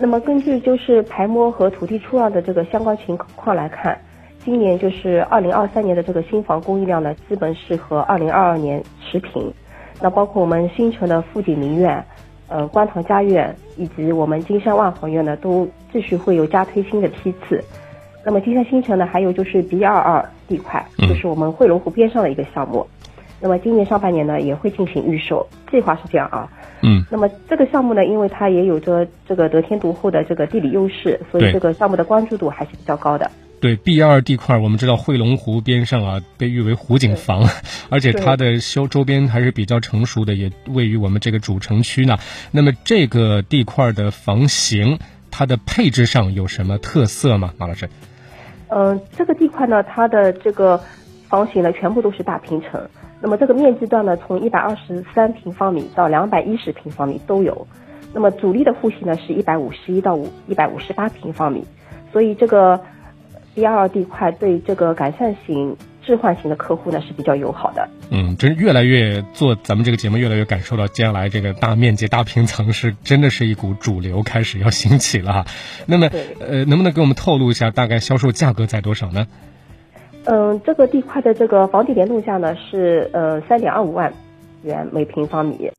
那么根据就是排摸和土地出让的这个相关情况来看，今年就是二零二三年的这个新房供应量呢，基本是和二零二二年持平。那包括我们新城的富锦名苑、呃观塘佳苑以及我们金山万豪苑呢，都继续会有加推新的批次。那么金山新城呢，还有就是 B 二二地块，就是我们汇龙湖边上的一个项目。那么今年上半年呢，也会进行预售，计划是这样啊。嗯。那么这个项目呢，因为它也有着这个得天独厚的这个地理优势，所以这个项目的关注度还是比较高的。对 B 二地块，我们知道汇龙湖边上啊，被誉为湖景房，而且它的修周边还是比较成熟的，也位于我们这个主城区呢。那么这个地块的房型，它的配置上有什么特色吗？马老师？嗯，这个地块呢，它的这个房型呢，全部都是大平层。那么这个面积段呢，从一百二十三平方米到两百一十平方米都有。那么主力的户型呢，是一百五十一到五一百五十八平方米。所以这个 B 二地块对这个改善型、置换型的客户呢是比较友好的。嗯，真越来越做咱们这个节目，越来越感受到接下来这个大面积大平层是真的是一股主流开始要兴起了哈。那么呃，能不能给我们透露一下大概销售价格在多少呢？嗯，这个地块的这个房地联动价呢是呃三点二五万元每平方米。